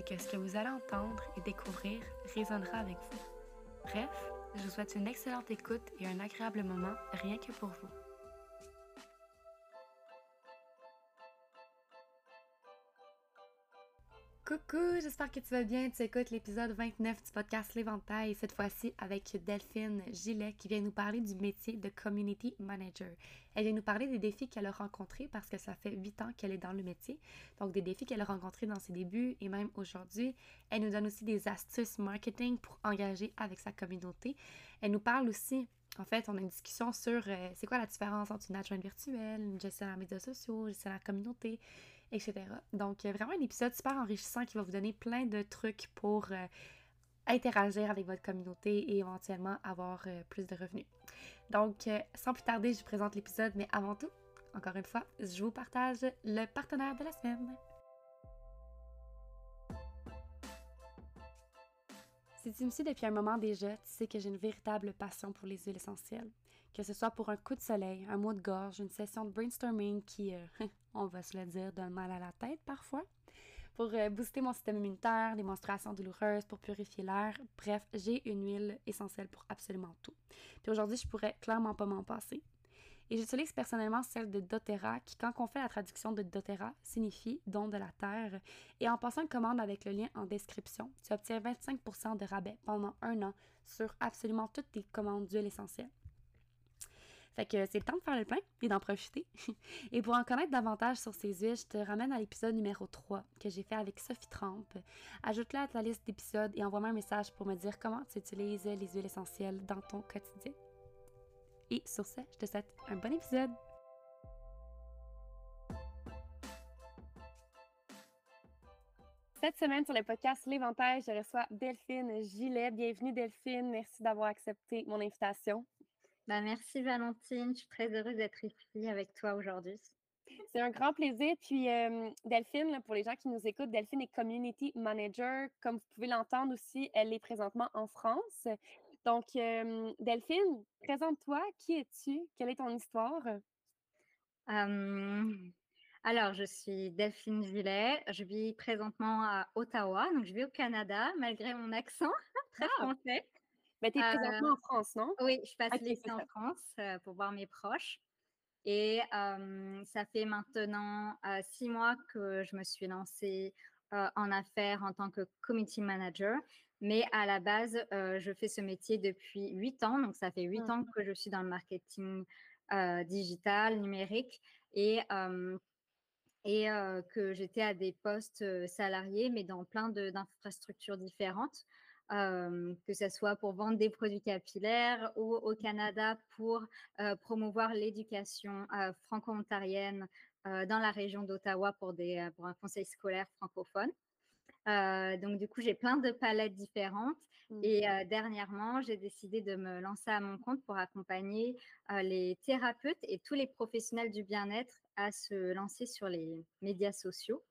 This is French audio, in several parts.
c'est que ce que vous allez entendre et découvrir résonnera avec vous. Bref, je vous souhaite une excellente écoute et un agréable moment rien que pour vous. Coucou, j'espère que tu vas bien. Tu écoutes l'épisode 29 du podcast L'Éventail, cette fois-ci avec Delphine Gillet qui vient nous parler du métier de Community Manager. Elle vient nous parler des défis qu'elle a rencontrés parce que ça fait 8 ans qu'elle est dans le métier. Donc des défis qu'elle a rencontrés dans ses débuts et même aujourd'hui. Elle nous donne aussi des astuces marketing pour engager avec sa communauté. Elle nous parle aussi en fait, on a une discussion sur euh, c'est quoi la différence entre une adjointe virtuelle, une gestionnaire médias sociaux, une gestionnaire communauté, etc. Donc, vraiment un épisode super enrichissant qui va vous donner plein de trucs pour euh, interagir avec votre communauté et éventuellement avoir euh, plus de revenus. Donc, sans plus tarder, je vous présente l'épisode, mais avant tout, encore une fois, je vous partage le partenaire de la semaine. Si tu me suis depuis un moment déjà, tu sais que j'ai une véritable passion pour les huiles essentielles. Que ce soit pour un coup de soleil, un mot de gorge, une session de brainstorming qui, euh, on va se le dire, donne mal à la tête parfois, pour euh, booster mon système immunitaire, les menstruations douloureuses, pour purifier l'air. Bref, j'ai une huile essentielle pour absolument tout. Puis aujourd'hui, je pourrais clairement pas m'en passer. Et j'utilise personnellement celle de doTERRA, qui, quand on fait la traduction de doTERRA, signifie don de la terre. Et en passant une commande avec le lien en description, tu obtiens 25% de rabais pendant un an sur absolument toutes tes commandes d'huile essentielle. Fait que c'est le temps de faire le pain et d'en profiter. et pour en connaître davantage sur ces huiles, je te ramène à l'épisode numéro 3 que j'ai fait avec Sophie Trempe. Ajoute-le à ta liste d'épisodes et envoie-moi un message pour me dire comment tu utilises les huiles essentielles dans ton quotidien. Et sur ce, je te souhaite un bon épisode. Cette semaine sur le podcast L'Éventail, je reçois Delphine Gilet. Bienvenue Delphine, merci d'avoir accepté mon invitation. Bah, merci Valentine, je suis très heureuse d'être ici avec toi aujourd'hui. C'est un grand plaisir. Puis euh, Delphine, pour les gens qui nous écoutent, Delphine est Community Manager. Comme vous pouvez l'entendre aussi, elle est présentement en France. Donc, euh, Delphine, présente-toi. Qui es-tu? Quelle est ton histoire? Euh, alors, je suis Delphine Villet. Je vis présentement à Ottawa. Donc, je vis au Canada, malgré mon accent très ah! français. Mais tu es présentement en France, non? Oui, je passe l'été en France pour voir mes proches. Et ça fait maintenant six mois que je me suis lancée en affaires en tant que community manager. Mais à la base, je fais ce métier depuis huit ans. Donc, ça fait huit ans que je suis dans le marketing digital, numérique et, et que j'étais à des postes salariés, mais dans plein d'infrastructures différentes. Euh, que ce soit pour vendre des produits capillaires ou au Canada pour euh, promouvoir l'éducation euh, franco-ontarienne dans la région d'Ottawa pour, pour un conseil scolaire francophone. donc, du coup, j'ai plein de palettes différentes. Mmh. Et dernièrement, j'ai décidé de me lancer à mon compte pour accompagner les thérapeutes et tous les professionnels du bien-être à se lancer sur les médias sociaux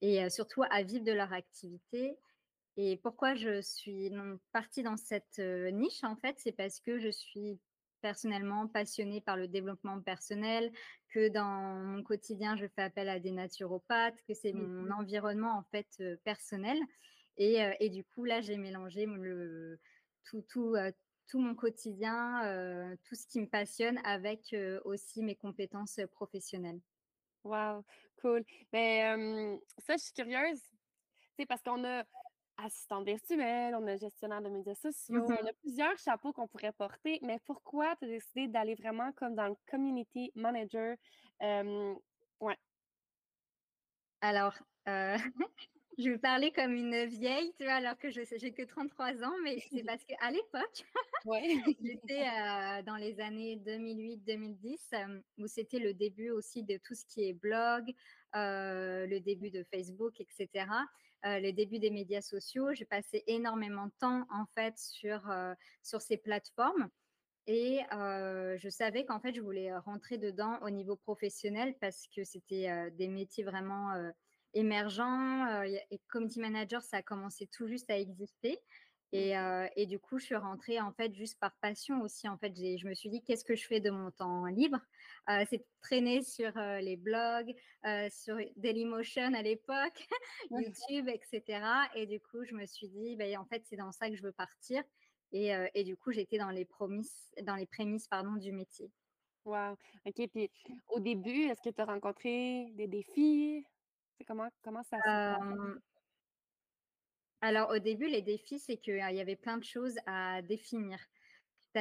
et surtout à vivre de leur activité et pourquoi je suis partie dans cette niche, en fait, c'est parce que je suis personnellement passionnée par le développement personnel, que dans mon quotidien, je fais appel à des naturopathes, que c'est mon mmh environnement, en fait, personnel. Et, et, du coup, là, j'ai mélangé le, tout, tout, tout mon quotidien, tout ce qui me passionne avec aussi mes compétences professionnelles. Wow, cool. Mais ça, je suis curieuse sais, parce qu'on a assistante virtuelle, on a gestionnaire de médias sociaux, Mmh on a plusieurs chapeaux qu'on pourrait porter, mais pourquoi tu as décidé d'aller vraiment comme dans le community manager? Hem, ouais? Alors, heu, je vais parler comme une vieille, tu vois? Alors que je j'ai que 33 ans, mais c'est parce qu'à l'époque, Ouais. j'étais, heu, dans les années 2008-2010, hem, où c'était le début aussi de tout ce qui est blog, heu, le début de Facebook et cetera, heu, le début des médias sociaux. J'ai passé énormément de temps, en fait, sur, heu, sur ces plateformes et heu, je savais qu'en fait, je voulais, rentrer dedans au niveau professionnel parce que c'était, des métiers vraiment, émergents, et community manager, ça a commencé tout juste à exister. Et heu et du coup, je suis rentrée, en fait, juste par passion aussi. En fait, je me suis dit: «Qu'est-ce que je fais de mon temps libre?» c'est traîner sur, les blogs, sur Dailymotion à l'époque, YouTube et cetera et du coup, je me suis dit: «Beh, en fait, c'est dans ça que je veux partir» et et du coup, j'étais dans les promises dans les prémices, pardon, du métier. Wow. OK, puis au début, est-ce que tu as rencontré des défis? C'est comment comment ça s'est alors au début, les défis, c'est qu'il y avait plein de choses à définir.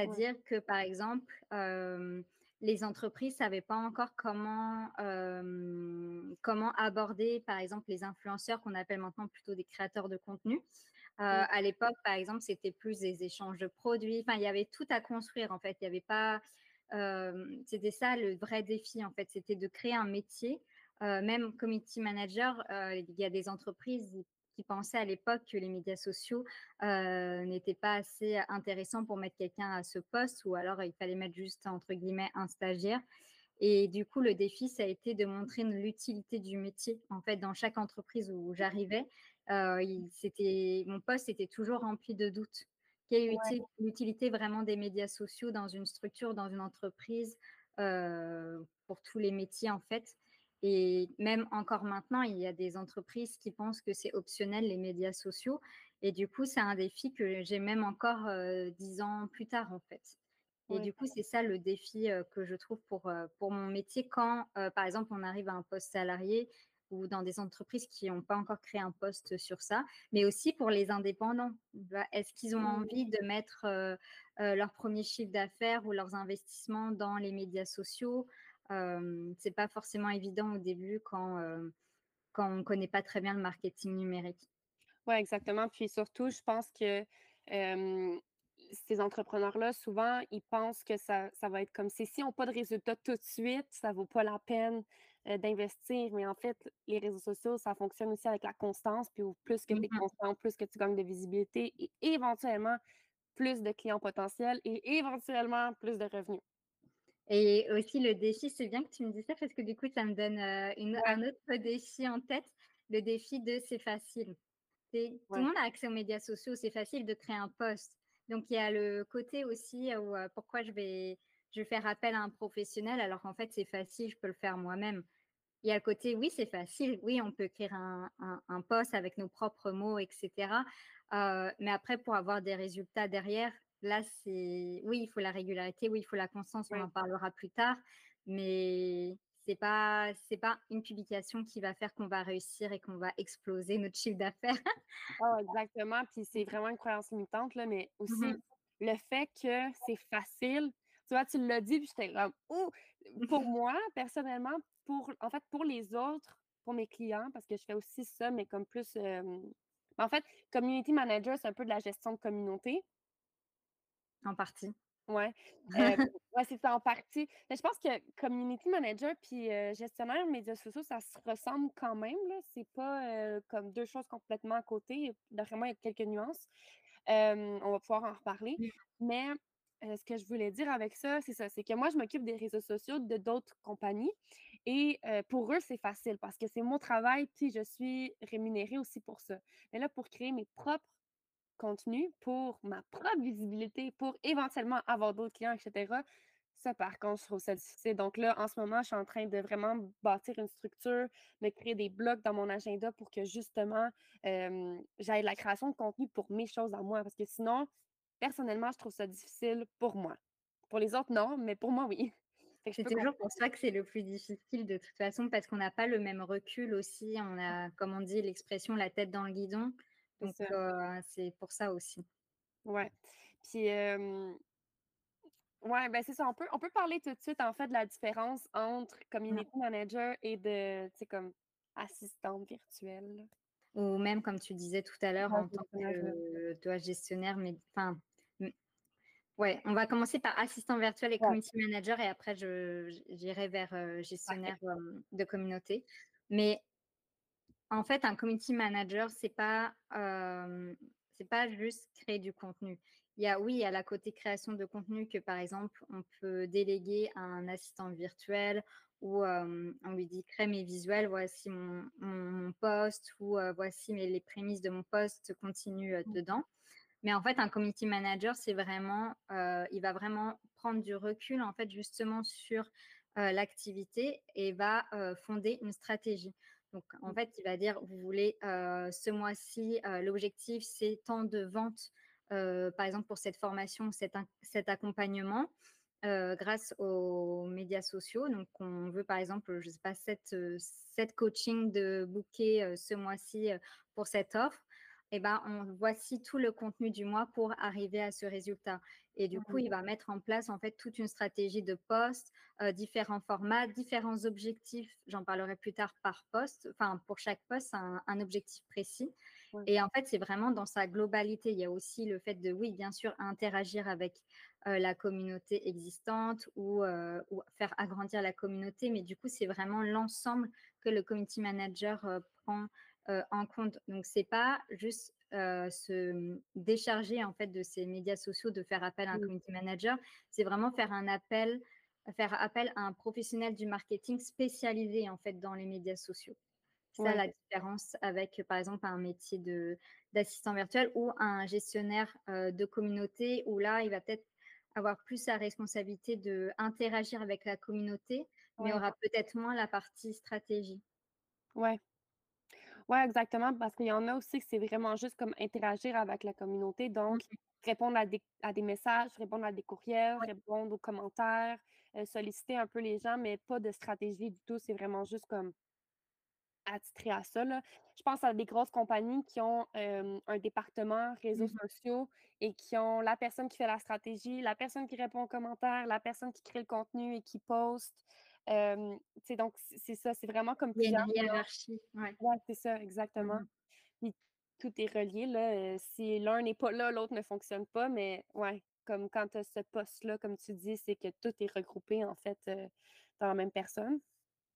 Ouais. C'est-à-dire que, par exemple, hem, les entreprises ne savaient pas encore comment, hem, comment aborder, par exemple, les influenceurs qu'on appelle maintenant plutôt des créateurs de contenu. Heu, Mmh. à l'époque, par exemple, c'était plus des échanges de produits, enfin, il y avait tout à construire, en fait. Il y avait pas, c'était ça le vrai défi, en fait, c'était de créer un métier. Même community manager, il y a des entreprises qui pensaient à l'époque que les médias sociaux heu, n'était pas assez intéressant pour mettre quelqu'un à ce poste ou alors il fallait mettre juste entre guillemets «un stagiaire» et du coup, le défi, ça a été de montrer l'utilité du métier. En fait, dans chaque entreprise où j'arrivais, il c'était mon poste était toujours rempli de doutes. Quelle est Ouais, l'utilité vraiment des médias sociaux dans une structure, dans une entreprise, heu, pour tous les métiers, en fait? Et même encore maintenant, il y a des entreprises qui pensent que c'est optionnel les médias sociaux et du coup, c'est un défi que j'ai même encore, heu, 10 ans plus tard, en fait. Et du coup, c'est ça le défi, heu, que je trouve pour, heu, pour mon métier quand, par exemple, on arrive à un poste salarié ou dans des entreprises qui n'ont pas encore créé un poste sur ça, mais aussi pour les indépendants. Bah, est-ce qu'ils ont Mmh. envie de mettre, leur 1 chiffre d'affaires ou leurs investissements dans les médias sociaux? Hem, c'est pas forcément évident au début quand, heu, quand on connaît pas très bien le marketing numérique. Ouais, exactement. Puis surtout, je pense que, ces entrepreneurs-là, souvent, ils pensent que ça ça va être comme si s'ils ont pas de résultats tout de suite, ça vaut pas la peine, d'investir. Mais en fait, les réseaux sociaux, ça fonctionne aussi avec la constance. Puis plus que tu es Mmh constant, plus que tu gagnes de visibilité et éventuellement plus de clients potentiels et éventuellement plus de revenus. Et aussi le défi, c'est bien que tu me dises ça parce que du coup, ça me donne, une Ouais, un autre défi en tête, le défi de c'est facile. Tout le monde a accès aux médias sociaux, c'est facile de créer un post. Donc il y a le côté aussi où, heu, pourquoi je vais je vais faire appel à un professionnel alors qu'en fait c'est facile, je peux le faire moi-même. Il y a le côté, oui, c'est facile, oui, on peut écrire un un un post avec nos propres mots et cetera, heu, mais après pour avoir des résultats derrière, là, c'est oui, il faut la régularité, oui, il faut la constance, on en parlera plus tard, mais c'est pas c'est pas une publication qui va faire qu'on va réussir et qu'on va exploser notre chiffre d'affaires. Ah, exactement, puis c'est vraiment une croyance limitante, là, mais Mmh aussi le fait que c'est facile. Tu vois, tu l'as dit, puis j'étais comme: «Oh!» pour moi, personnellement, pour en fait, pour les autres, pour mes clients, parce que je fais aussi ça, mais comme plus, hem, en fait, community manager, c'est un peu de la gestion de communauté. En partie. Ouais, hem, ouais, c'est ça en partie. Mais je pense que community manager puis, heu, gestionnaire de médias sociaux, ça se ressemble quand même. C'est pas, heu, comme 2 choses complètement à côté. D'après moi, il y a quelques nuances. Hem, on va pouvoir en reparler. Mais, ce que je voulais dire avec ça, c'est ça, c'est que moi, je m'occupe des réseaux sociaux de d'autres compagnies et pour eux, c'est facile parce que c'est mon travail, puis je suis rémunérée aussi pour ça. Mais là, pour créer mes propres contenu pour ma propre visibilité, pour éventuellement avoir d'autres clients, et cetera. Ça, par contre, je trouve ça difficile. Donc là, en ce moment, je suis en train de vraiment bâtir une structure, de créer des blocs dans mon agenda pour que justement, hem, j'aille la création de contenu pour mes choses à moi. Parce que sinon, personnellement, je trouve ça difficile pour moi. Pour les autres, non, mais pour moi, oui. C'est toujours pour ça que c'est le plus difficile de toute façon parce qu'on n'a pas le même recul aussi. On a, comme on dit l'expression, la tête dans le guidon. Donc, c'est pour ça aussi. Ouais. Puis, ouais, ben, c'est ça. On peut on peut parler tout de suite, en fait, de la différence entre Mmh. community manager et de, tu sais, comme assistante virtuelle. Ou même comme tu disais tout à l'heure en tant que, toi, gestionnaire, mais enfin, mmh, ouais, on va commencer par assistant virtuel et Ouais. community manager et après j'irai vers, gestionnaire, de communauté. Mais en fait, un community manager, c'est pas, c'est pas juste créer du contenu. Il y a oui, il y a la côté création de contenu que, par exemple, on peut déléguer à un assistant virtuel ou, hem, on lui dit: «Crée mes visuels, voici mon mon mon post» ou, «Voici mes les prémices de mon post, continue, Mmh. dedans». Mais en fait, un community manager, c'est vraiment, il va vraiment prendre du recul, en fait, justement sur, l'activité et va, fonder une stratégie. Donc en Mmh. fait, il va dire: «Vous voulez, ce mois-ci, l'objectif, c'est tant de ventes, par exemple, pour cette formation, cet accompagnement, grâce aux médias sociaux». Donc on veut, par exemple, je sais pas, 7 heu, 7 coachings de heu, ce mois-ci, pour cette offre et ben, on voici tout le contenu du mois pour arriver à ce résultat et du coup, Mmh. il va mettre en place, en fait, toute une stratégie de post, heu, différents formats, différents objectifs. J'en parlerai plus tard par post, enfin, pour chaque post, un un objectif précis Ouais. et en fait, c'est vraiment dans sa globalité. Il y a aussi le fait de, oui, bien sûr, interagir avec, heu, la communauté existante ou, heu, ou faire agrandir la communauté, mais du coup, c'est vraiment l'ensemble que le community manager, prend, en compte. Donc c'est pas juste, heu, se, décharger, en fait, de ses médias sociaux, de faire appel à un community manager. C'est vraiment faire un appel faire appel à un professionnel du marketing spécialisé, en fait, dans les médias sociaux. C'est ça la différence avec, par exemple, un métier de d'assistant virtuel ou un gestionnaire, heu, de communauté où là, il va peut-être avoir plus la responsabilité d'interagir avec la communauté, mais Ouais. aura peut-être moins la partie stratégie. Ouais. Ouais, exactement, parce qu'il y en a aussi que c'est vraiment juste comme interagir avec la communauté, Mmh donc répondre à des à des messages, répondre à des courriels, Ouais. répondre aux commentaires, heu, solliciter un peu les gens, mais pas de stratégie du tout. C'est vraiment juste comme Attitré à ça, là. Je pense à des grosses compagnies qui ont, un département réseaux Mmh mh. sociaux et qui ont la personne qui fait la stratégie, la personne qui répond aux commentaires, la personne qui crée le contenu et qui poste. Sais, donc c'est ça, c'est vraiment comme Il y a une hiérarchie, ouais. ouais, c'est ça, Mmh exactement. mh. Puis tout est relié, là, si l'un n'est pas là, l'autre ne fonctionne pas, mais ouais, comme quand tu as ce poste-là, comme tu dis, c'est que tout est regroupé, en fait, dans la même personne.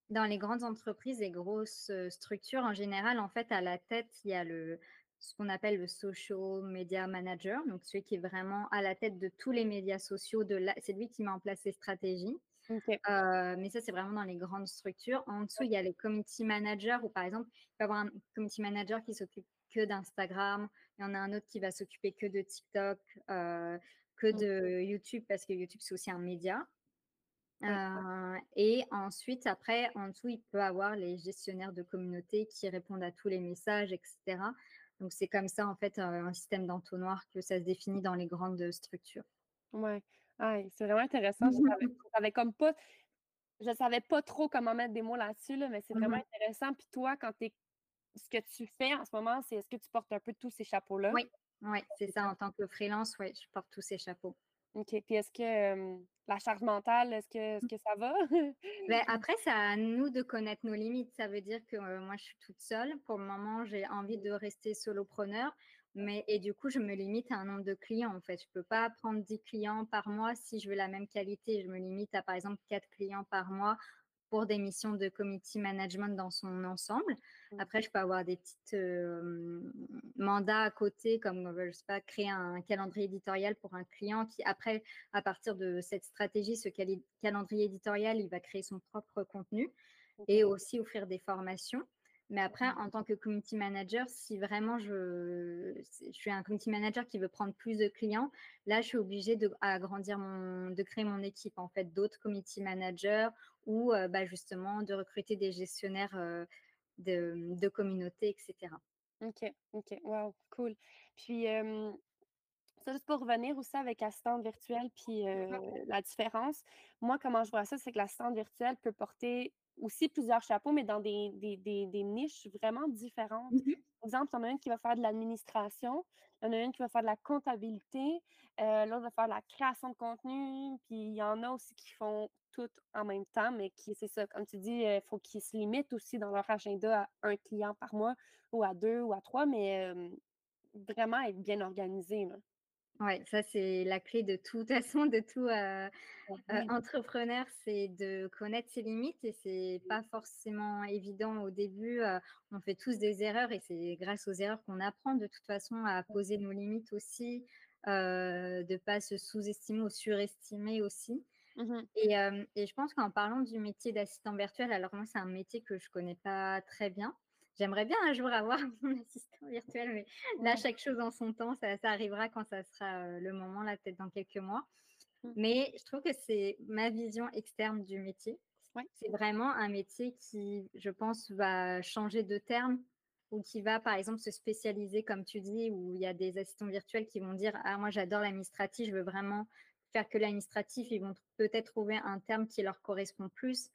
Dans les grandes entreprises et grosses, structures, en général, en fait, à la tête, il y a le ce qu'on appelle le social media manager, donc celui qui est vraiment à la tête de tous les médias sociaux de la c'est lui qui met en place les stratégies. Mais ça, c'est vraiment dans les grandes structures. En dessous, il y a les community managers où, par exemple, il peut y avoir un community manager qui s'occupe que d'Instagram, il y en a un autre qui va s'occuper que de TikTok, que de YouTube parce que YouTube, c'est aussi un média. Et ensuite, après, en dessous, il peut avoir les gestionnaires de communauté qui répondent à tous les messages et cetera. Donc c'est comme ça, en fait, un système d'entonnoir que ça se définit dans les grandes structures. Ouais. C'est vraiment intéressant. Je savais je savais comme pas je savais pas trop comment mettre des mots là-dessus, là, mais c'est Mmh vraiment mh. intéressant. Puis toi, quand tu es ce que tu fais en ce moment, c'est est-ce que tu portes un peu tous ces chapeaux-là? Oui, ouais, c'est ça. En tant que freelance, ouais, je porte tous ces chapeaux. OK. Puis est-ce que, la charge mentale, est-ce que est-ce que ça va? Beh, après, c'est à nous de connaître nos limites. Ça veut dire que, moi, je suis toute seule. Pour le moment, j'ai envie Mmh. de rester solopreneur, mais et du coup, je me limite à un nombre de clients, en fait. Je peux pas prendre 10 clients par mois si je veux la même qualité. Je me limite à, par exemple, 4 clients par mois pour des missions de community management dans son ensemble. Mmh. Après, je peux avoir des petites, hem, mandats à côté comme, heu, je sais pas, créer un calendrier éditorial pour un client qui après, à partir de cette stratégie, ce calendrier éditorial, il va créer son propre contenu et aussi offrir des formations. Mais après, Mmh. en tant que community manager, si vraiment je je suis un community manager qui veut prendre plus de clients, là, je suis obligée de agrandir mon de créer mon équipe, en fait, d'autres community managers ou, bah, justement de recruter des gestionnaires, de, de communauté et cetera. OK, OK, wow, cool. Puis, Ça, juste pour revenir aussi avec assistante virtuelle, puis Mmh la différence. Moi, comment je vois ça, c'est que l'assistante virtuelle peut porter aussi plusieurs chapeaux, mais dans des, des, des, des niches vraiment différentes. Mmh Par exemple, il y en a une qui va faire de l'administration, il y en a une qui va faire de la comptabilité, euh, l'autre va faire de la création de contenu, puis il y en a aussi qui font tout en même temps, mais qui, c'est ça, comme tu dis, il faut qu'ils se limitent aussi dans leur agenda à un client par mois, ou à deux, ou à trois, mais vraiment être bien organisé. Là. Ouais, ça c'est la clé de toute façon, de tout, heu, Ouais. entrepreneur, c'est de connaître ses limites et c'est pas forcément évident au début, heu, on fait tous des erreurs et c'est grâce aux erreurs qu'on apprend de toute façon à poser nos limites aussi, heu, de pas se sous-estimer ou surestimer aussi Mmh et et je pense qu'en parlant du métier d'assistant virtuel, alors moi c'est un métier que je connais pas très bien. J'aimerais bien un jour avoir mon assistant virtuel, mais là, chaque chose en son temps, ça, ça arrivera quand ça sera euh, le moment, là, peut-être dans quelques mois. Mmh. Mais je trouve que c'est ma vision externe du métier. Ouais. C'est vraiment un métier qui, je pense, va changer de terme ou qui va, par exemple, se spécialiser, comme tu dis, où il y a des assistants virtuels qui vont dire Ah, moi, j'adore l'administratif, je veux vraiment faire que l'administratif. Ils vont peut-être trouver un terme qui leur correspond plus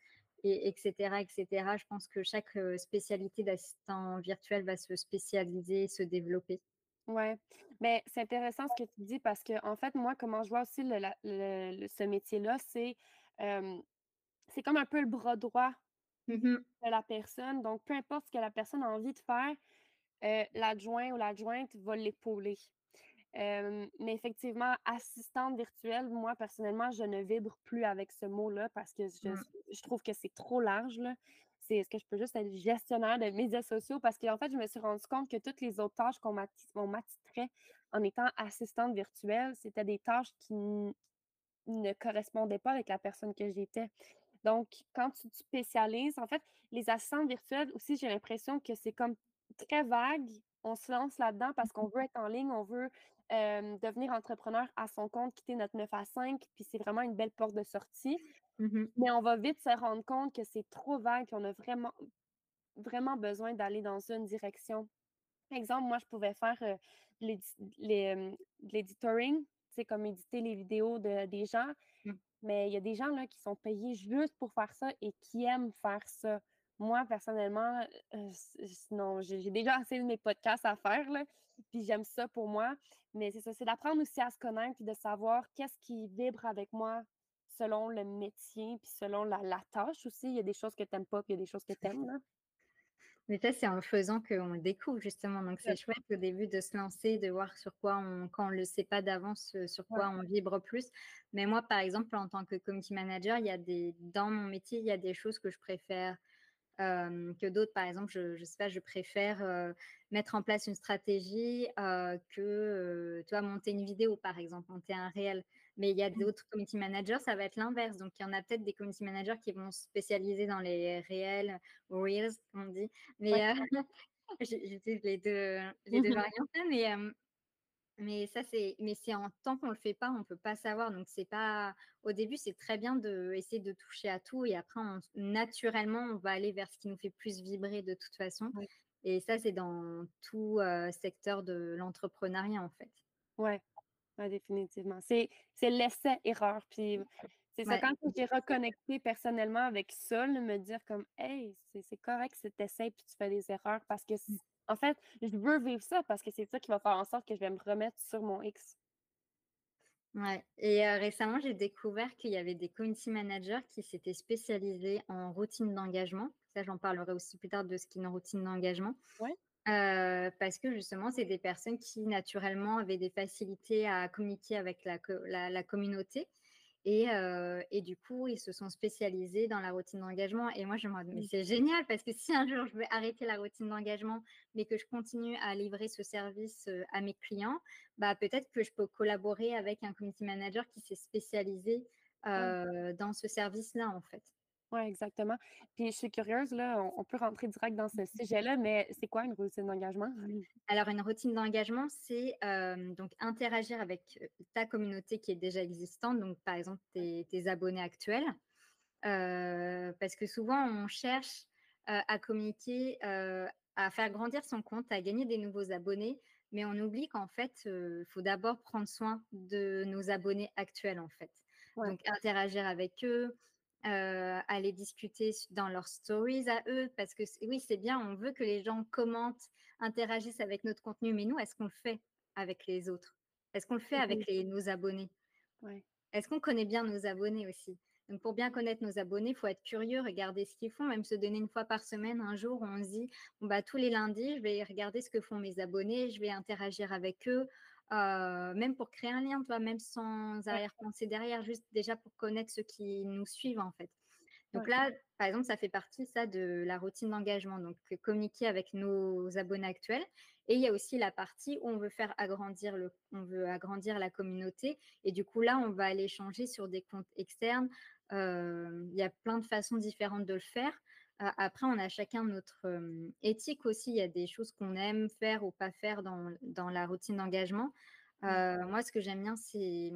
et etc., etc. Je pense que chaque spécialité d'assistant virtuel va se spécialiser, se développer. Ouais. Mais c'est intéressant ce que tu dis parce que, en fait, moi, comment je vois aussi le la le le ce métier-là, c'est, comme un peu le bras droit Mhm, de la personne. Donc peu importe ce que la personne a envie de faire, l'adjoint ou l'adjointe va l'épauler. Mais effectivement, assistante virtuelle, moi, personnellement, je ne vibre plus avec ce mot-là parce que je mm, je trouve que c'est trop large, là. C'est est-ce que je peux juste être gestionnaire de médias sociaux? Parce qu'en fait, je me suis rendu compte que toutes les autres tâches qu'on m'atti on m'attitrait en étant assistante virtuelle, c'était des tâches qui ne correspondaient pas avec la personne que j'étais. Donc, quand tu te spécialises, en fait, les assistantes virtuelles aussi, j'ai l'impression que c'est comme très vague. On se lance là-dedans parce qu'on veut être en ligne, on veut euh, devenir entrepreneur à son compte, quitter notre 9 à 5, puis c'est vraiment une belle porte de sortie. mhm, Mais on va vite se rendre compte que c'est trop vague, qu'on a vraiment, vraiment besoin d'aller dans une direction. Par exemple, moi, je pouvais faire euh, euh, de l'editoring, c'est comme éditer les vidéos de, des gens. mm. Mais il y a des gens là, qui sont payés juste pour faire ça et qui aiment faire ça. Moi, personnellement, euh, non, j'ai déjà assez de mes podcasts à faire, là, puis j'aime ça pour moi. Mais c'est ça, c'est d'apprendre aussi à se connaître puis de savoir qu'est-ce qui vibre avec moi selon le métier puis selon la, la tâche aussi. Il y a des choses que tu n'aimes pas puis il y a des choses que tu aimes. Mais ça, c'est en faisant qu'on le découvre justement. Donc Ouais. c'est chouette au début de se lancer, de voir sur quoi on, quand on ne le sait pas d'avance, sur Ouais. quoi on vibre plus. Mais moi, par exemple, en tant que community manager, il y a des, dans mon métier, il y a des choses que je préfère euh, que d'autres. Par exemple, je, je sais pas, je préfère euh, mettre en place une stratégie euh, que, tu vois, monter une vidéo, par exemple, monter un réel. Mais il y a d'autres community managers, ça va être l'inverse. Donc, il y en a peut-être des community managers qui vont se spécialiser dans les réels, ou reels, comme on dit. Mais j'utilise les deux, les deux variantes là, mais mais ça, c'est, mais c'est en tant qu'on le fait pas, on peut pas savoir. Donc, c'est pas, au début, c'est très bien de essayer de toucher à tout et après, on- naturellement, on va aller vers ce qui nous fait plus vibrer de toute façon. Et ça, c'est dans tout euh, secteur de l'entrepreneuriat, en fait. Ouais. Ouais, définitivement. C'est c'est l'essai-erreur. Puis c'est ça, quand j'ai reconnecté personnellement avec ça, me dire comme Hey, c'est c'est correct cet essai, puis tu fais des erreurs parce que c- en fait, je veux vivre ça parce que c'est ça qui va faire en sorte que je vais me remettre sur mon X. Ouais. Et euh, récemment, j'ai découvert qu'il y avait des community managers qui s'étaient spécialisés en routine d'engagement. Ça, j'en parlerai aussi plus tard de ce qu'est une routine d'engagement. Ouais. Euh, parce que justement, c'est des personnes qui naturellement avaient des facilités à communiquer avec la, co- la, la communauté. Et, euh, et du coup, ils se sont spécialisés dans la routine d'engagement. Et moi, je me dis, mais c'est génial parce que si un jour je veux arrêter la routine d'engagement, mais que je continue à livrer ce service à mes clients, bah, peut-être que je peux collaborer avec un community manager qui s'est spécialisé euh, dans ce service-là, en fait. Ouais, exactement. Puis je suis curieuse, là, on, on peut rentrer direct dans ce sujet-là, mais c'est quoi une routine d'engagement? Alors, une routine d'engagement, c'est euh, donc interagir avec ta communauté qui est déjà existante, donc par exemple tes, tes abonnés actuels, Euh, parce que souvent on cherche euh, à communiquer à faire grandir son compte, à gagner des nouveaux abonnés, mais on oublie qu'en fait, il faut d'abord prendre soin de nos abonnés actuels, en fait. Donc, interagir avec eux, aller discuter dans leurs stories à eux, parce que oui, c'est bien, on veut que les gens commentent, interagissent avec notre contenu, mais nous, est-ce qu'on le fait avec les autres? Est-ce qu'on le fait avec les, nos abonnés? Est-ce qu'on connaît bien nos abonnés aussi? Donc, pour bien connaître nos abonnés, il faut être curieux, regarder ce qu'ils font, même se donner une fois par semaine, un jour, où on se dit, bon, bah, tous les lundis, je vais regarder ce que font mes abonnés, je vais interagir avec eux, euh, même pour créer un lien, toi, même sans arrière-pensée derrière, juste déjà pour connaître ceux qui nous suivent, en fait. Donc là, par exemple, ça fait partie ça de la routine d'engagement, donc communiquer avec nos abonnés actuels. Et il y a aussi la partie où on veut faire agrandir le, on veut agrandir la communauté. Et du coup là, on va aller changer sur des comptes externes, il y a plein de façons différentes de le faire. Après, on a chacun notre éthique aussi. Il y a des choses qu'on aime faire ou pas faire dans, dans la routine d'engagement. Mmh. moi, ce que j'aime bien, c'est,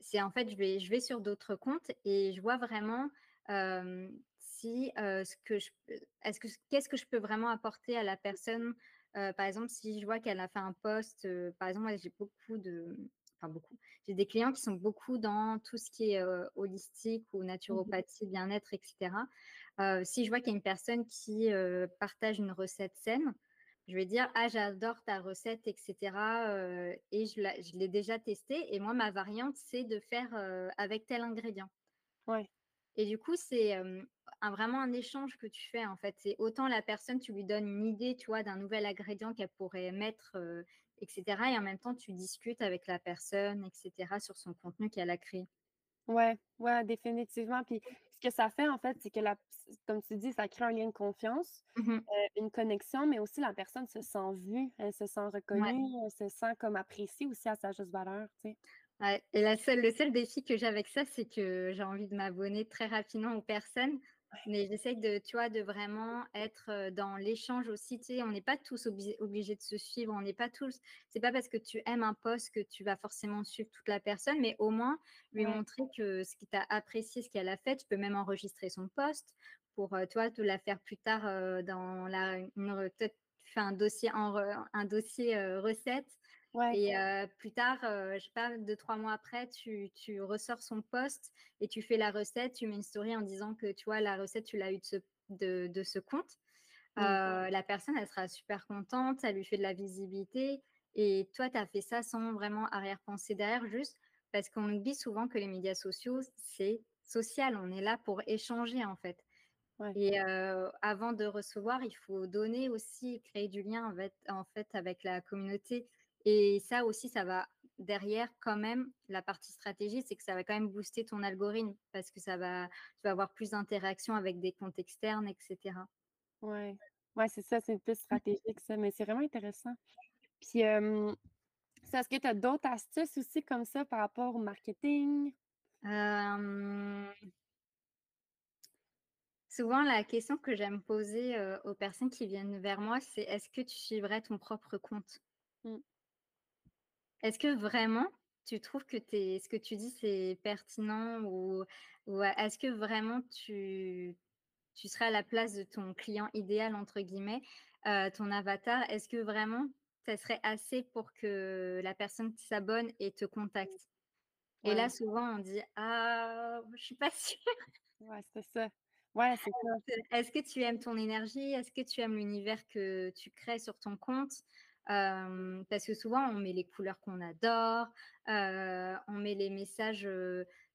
c'est en fait, je vais, je vais sur d'autres comptes et je vois vraiment si ce que je, est-ce que, qu'est-ce que je peux vraiment apporter à la personne? par exemple, si je vois qu'elle a fait un post, par exemple, moi, j'ai beaucoup de, enfin beaucoup. J'ai des clients qui sont beaucoup dans tout ce qui est holistique ou mmh naturopathie, bien-être, etc. si je vois qu'il y a une personne qui partage une recette saine, je vais dire ah j'adore ta recette, etc. et je l'ai déjà testée. Et moi ma variante c'est de faire avec tel ingrédient. Ouais. Et du coup, c'est vraiment un échange que tu fais en fait. C'est autant la personne, tu lui donnes une idée, tu vois, d'un nouvel ingrédient qu'elle pourrait mettre etc. Et en même temps, tu discutes avec la personne, etc., sur son contenu qu'elle a créé. Ouais, ouais, définitivement. Puis ce que ça fait, en fait, c'est que, la, comme tu dis, ça crée un lien de confiance, mmh euh, une connexion, mais aussi la personne se sent vue, elle se sent reconnue, elle se sent comme appréciée aussi à sa juste valeur, tu sais. Ouais. Et la seule, le seul défi que j'ai avec ça, c'est que j'ai envie de m'abonner très rapidement aux personnes mais j'essaye de, tu vois, de vraiment être dans l'échange aussi. Tu sais, on n'est pas tous obligés de se suivre. On n'est pas tous. C'est pas parce que tu aimes un poste que tu vas forcément suivre toute la personne, mais au moins lui montrer que ce qui t'a apprécié, ce qu'elle a fait, tu peux même enregistrer son poste pour, toi, te la faire plus tard dans la, peut-être un dossier en un dossier recette et plus tard, je sais pas, deux, trois mois après, tu, tu, ressors son poste et tu fais la recette, tu mets une story en disant que tu vois, la recette, tu l'as eu de ce, de, de ce compte. La personne, elle sera super contente, ça lui fait de la visibilité. Et toi, tu as fait ça sans vraiment arrière-pensée derrière, juste parce qu'on oublie souvent que les médias sociaux, c'est social. On est là pour échanger, en fait. Et avant de recevoir, il faut donner aussi, créer du lien en fait, en fait avec la communauté. Et ça aussi, ça va derrière quand même, la partie stratégie, c'est que ça va quand même booster ton algorithme parce que ça va, tu vas avoir plus d'interactions avec des comptes externes, etc. Ouais, ouais c'est ça, c'est plus stratégique, ça, mais c'est vraiment intéressant. Puis, est-ce que tu as d'autres astuces aussi comme ça par rapport au marketing? Souvent, la question que j'aime poser aux personnes qui viennent vers moi, c'est est-ce que tu suivrais ton propre compte? Mmh. Est-ce que vraiment tu trouves que ce que tu dis, c'est pertinent ou, est-ce que vraiment tu, tu serais à la place de ton client idéal, entre guillemets, euh, ton avatar, est-ce que vraiment ça serait assez pour que la personne s'abonne et te contacte? Et là, souvent, on dit Ah, je suis pas sûre. Ouais, c'est ça. Ouais, c'est ça. Est-ce que tu aimes ton énergie? Est-ce que tu aimes l'univers que tu crées sur ton compte? Parce que souvent, on met les couleurs qu'on adore, on met les messages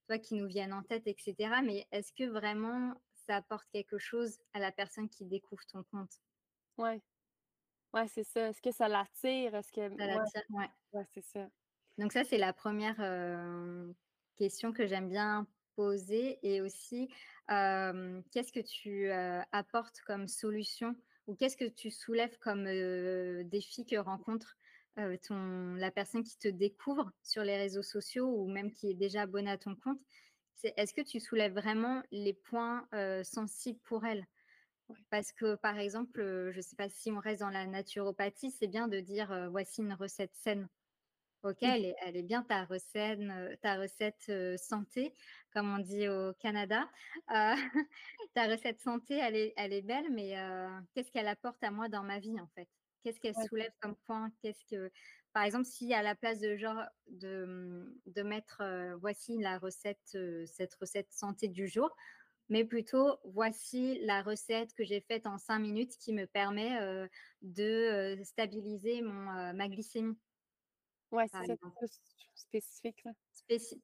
toi, qui nous viennent en tête, etc. Mais est-ce que vraiment ça apporte quelque chose à la personne qui découvre ton compte? Ouais. Ouais, c'est ça. Est-ce que ça l'attire? Est-ce que... Ça l'attire, ouais. Ouais, c'est ça. Donc ça, c'est la première question que j'aime bien poser. Et aussi, qu'est-ce que tu apportes comme solution ou qu'est-ce que tu soulèves comme défi que rencontre ton, la personne qui te découvre sur les réseaux sociaux ou même qui est déjà abonnée à ton compte? Est-ce que tu soulèves vraiment les points sensibles pour elle? Parce que, par exemple, je ne sais pas si on reste dans la naturopathie, c'est bien de dire voici une recette saine. OK, Mmh. elle est elle est bien ta recette, ta santé, comme on dit au Canada. Heu, ta recette santé, elle est elle est belle, mais qu'est-ce qu'elle apporte à moi dans ma vie, en fait? Qu'est-ce qu'elle Ouais, soulève comme point? Qu'est-ce que par exemple, si à la place de genre de, de mettre, voici la recette, cette recette santé du jour, mais plutôt voici la recette que j'ai faite en 5 minutes qui me permet, de, stabiliser mon, ma glycémie, ouais, par c'est ça, plus spécifique, là.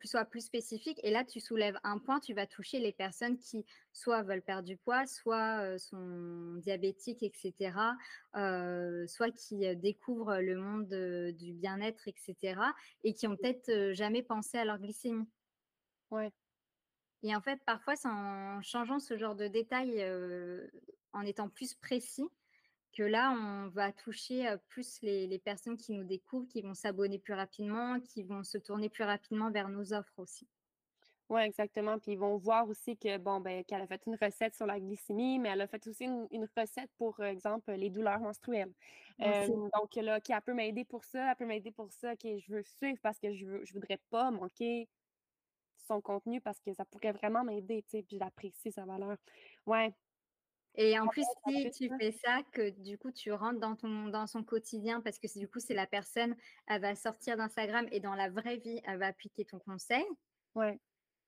Soit plus spécifique et là, tu soulèves un point, tu vas toucher les personnes qui soit veulent perdre du poids, soit, sont diabétiques et cetera, heu, soit qui, découvrent le monde, du bien-être et cetera et qui ont peut-être, jamais pensé à leur glycémie Ouais. et en fait, parfois, c'est en changeant ce genre de détails, en étant plus précis que là, on va toucher, plus les les personnes qui nous découvrent, qui vont s'abonner plus rapidement, qui vont se tourner plus rapidement vers nos offres aussi. Ouais, exactement. Puis ils vont voir aussi que, bon, ben, qu'elle a fait une recette sur la glycémie, mais elle a fait aussi une, une recette pour, exemple, les douleurs menstruelles. Euh, donc là, OK, elle peut m'aider pour ça, elle peut m'aider pour ça. OK, je veux suivre parce que je veux, je voudrais pas manquer son contenu parce que ça pourrait vraiment m'aider, tu sais, puis j'apprécie sa valeur. Ouais, Et en plus, si tu fais ça, que du coup, tu rentres dans ton dans son quotidien parce que du coup, c'est la personne, elle va sortir d'Instagram et dans la vraie vie, elle va appliquer ton conseil. Ouais.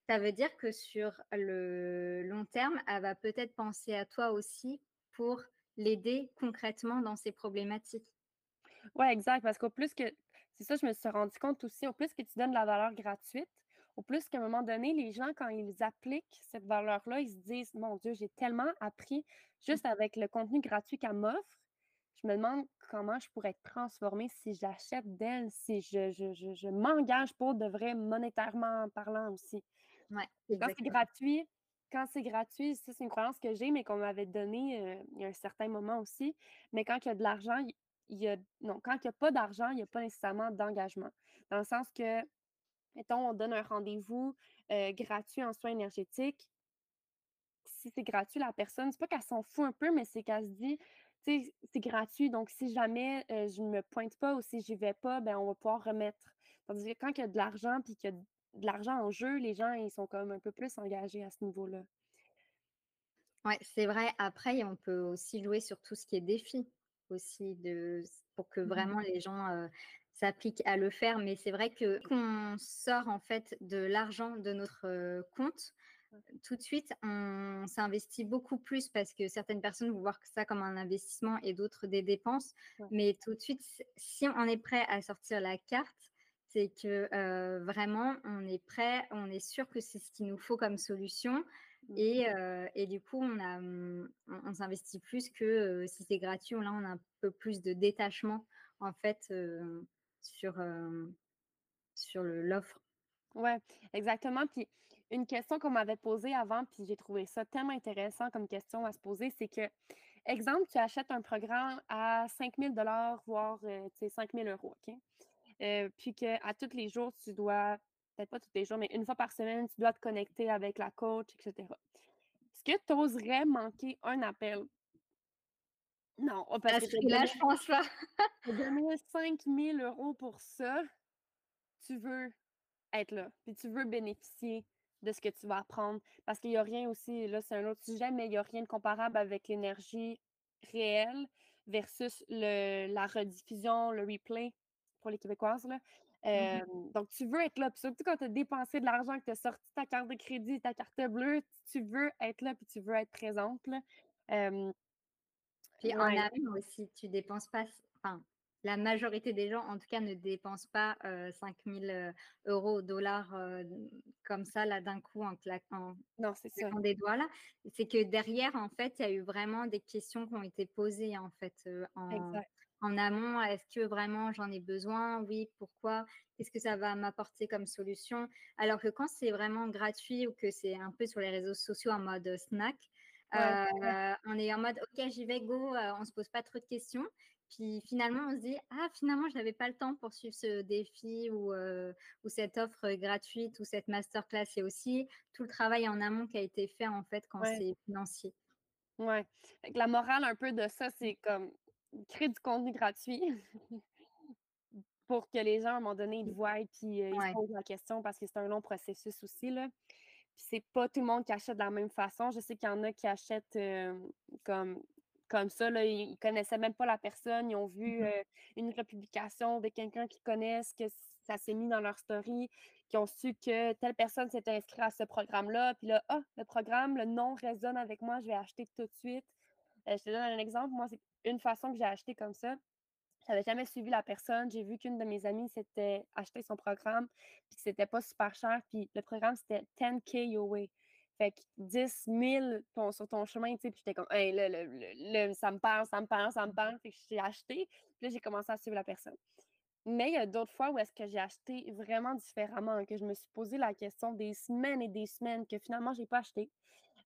Ça veut dire que sur le long terme, elle va peut-être penser à toi aussi pour l'aider concrètement dans ses problématiques. Ouais, exact, parce qu'au plus que c'est ça, je me suis rendu compte aussi, au plus que tu donnes de la valeur gratuite, au plus qu'à un moment donné, les gens, quand ils appliquent cette valeur-là, ils se disent: «Mon Dieu, j'ai tellement appris juste avec le contenu gratuit qu'elle m'offre». Je me demande comment je pourrais être transformée si j'achète d'elle, si je je je je m'engage pour de vrai, monétairement parlant aussi. Ouais, Quand c'est gratuit quand c'est gratuit, ça, c'est une croyance que j'ai, mais qu'on m'avait donnée, heu, il y a un certain moment aussi. Mais quand il y a de l'argent, il y a non, quand il y a pas d'argent, il y a pas nécessairement d'engagement. Dans le sens que, mettons, on donne un rendez-vous, heu, gratuit en soins énergétiques. Si c'est gratuit, la personne, c'est pas qu'elle s'en fout un peu, mais c'est qu'elle se dit: «Tu sais, c'est gratuit, donc si jamais, heu, je me pointe pas ou si j'y vais pas, ben, on va pouvoir remettre». Tandis que quand il y a de l'argent puis qu'il y a de l'argent en jeu, les gens, ils sont comme un peu plus engagés à ce niveau-là. Ouais, c'est vrai. Après, on peut aussi jouer sur tout ce qui est défi aussi de pour que Mmh vraiment les gens, heu, s'appliquent à le faire. Mais c'est vrai que qu'on sort en fait de l'argent de notre, compte, tout de suite, on s'investit beaucoup plus parce que certaines personnes vont voir que ça comme un investissement et d'autres des dépenses. ouais. Mais tout de suite, si on est prêt à sortir la carte, c'est que, vraiment on est prêt, on est sûr que c'est ce qu'il nous faut comme solution Mmh. et et du coup on a, mmh, on on s'investit plus que, si c'est gratuit là on a un peu plus de détachement en fait, sur, sur l'offre. Ouais, exactement. Puis une question qu'on m'avait posée avant, puis j'ai trouvé ça tellement intéressant comme question à se poser, c'est que, exemple, tu achètes un programme à 5 000 voire, heu, tu sais, 5 000 €, OK? Heu, puis qu'à tous les jours, tu dois peut-être pas tous les jours, mais une fois par semaine, tu dois te connecter avec la coach et cetera. Est-ce que tu oserais manquer un appel? Non, oh, parce que donné je pense pas. tu as donné 5 000 € pour ça, tu veux être là, puis tu veux bénéficier de ce que tu vas apprendre. Parce qu'il y a rien aussi, là, c'est un autre sujet, mais il y a rien de comparable avec l'énergie réelle versus le la rediffusion, le replay pour les Québécoises, là. Mmh donc tu veux être là, puis surtout quand tu as dépensé de l'argent, que tu as sorti ta carte de crédit, ta carte bleue, tu veux être là, puis tu veux être présente, là. Puis en amont aussi, tu dépenses pas enfin, la majorité des gens, en tout cas, ne dépensent pas, heu, 5 000, heu, €, dollars, comme ça, là, d'un coup, en claquant non, des doigts, là. C'est que derrière, en fait, il y a eu vraiment des questions qui ont été posées, en fait, heu, en exact. en amont. Est-ce que vraiment j'en ai besoin? Oui, pourquoi? Qu'est-ce que ça va m'apporter comme solution? Alors que quand c'est vraiment gratuit ou que c'est un peu sur les réseaux sociaux en mode, snack, Ouais, Heu, on est en mode: «OK, j'y vais, go», heu, on se pose pas trop de questions. Puis finalement, on se dit: «Ah finalement, j'avais pas le temps pour suivre ce défi ou ou cette offre, gratuite ou cette masterclass». Il y a aussi tout le travail en amont qui a été fait, en fait, quand ouais. c'est financier. Que la morale un peu de ça, c'est comme créer du contenu gratuit. pour que les gens, à un moment donné, ils te voient puis, heu, ils se posent la question parce que c'est un long processus aussi, là. Puis c'est pas tout le monde qui achète de la même façon. Je sais qu'il y en a qui achètent, hem, comme comme ça, là, ils ils connaissaient même pas la personne, ils ont vu, Mmh heu, une republication de quelqu'un qu'ils connaissent, que ça s'est mis dans leur story, qui ont su que telle personne s'était inscrite à ce programme-là, puis là: «Ah, le programme, le nom résonne avec moi, je vais acheter tout de suite». Heu, je te donne un exemple, moi, c'est une façon que j'ai acheté comme ça. J'avais jamais suivi la personne. J'ai vu qu'une de mes amies s'était acheté son programme, puis que c'était pas super cher. Puis le programme, c'était 10K your way. Fait que 10 000 ton, sur ton chemin, tu sais. Puis j'étais comme, hey, là, là, là, là, ça me parle, ça me parle, ça me parle. Fait j'ai acheté. Puis là, j'ai commencé à suivre la personne. Mais il y a d'autres fois où est-ce que j'ai acheté vraiment différemment, que je me suis posé la question des semaines et des semaines que finalement, j'ai pas acheté.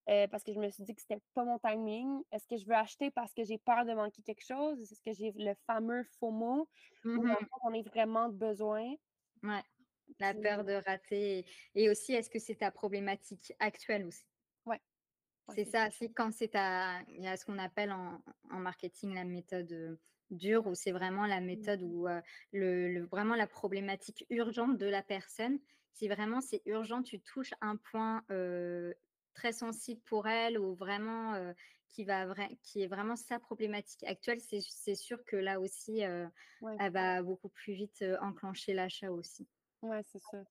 Heu, parce que je me suis dit que c'était pas mon timing. Est-ce que je veux acheter parce que j'ai peur de manquer quelque chose? Est-ce que j'ai le fameux FOMO en Mmh fait j'en ai vraiment besoin? Ouais, la peur de rater et aussi, est-ce que c'est ta problématique actuelle aussi? ouais, ouais, C'est ça, c'est quand c'est ta il y a ce qu'on appelle en en marketing la méthode, heu, dure où c'est vraiment la mmh, méthode où, heu, le le vraiment la problématique urgente de la personne. Si vraiment c'est urgent, tu touches un point, heu, très sensible pour elle ou vraiment, qui va qui est vraiment sa problématique actuelle, c'est sûr que là aussi, ouais, elle va beaucoup plus vite, enclencher l'achat aussi. ouais, c'est ça.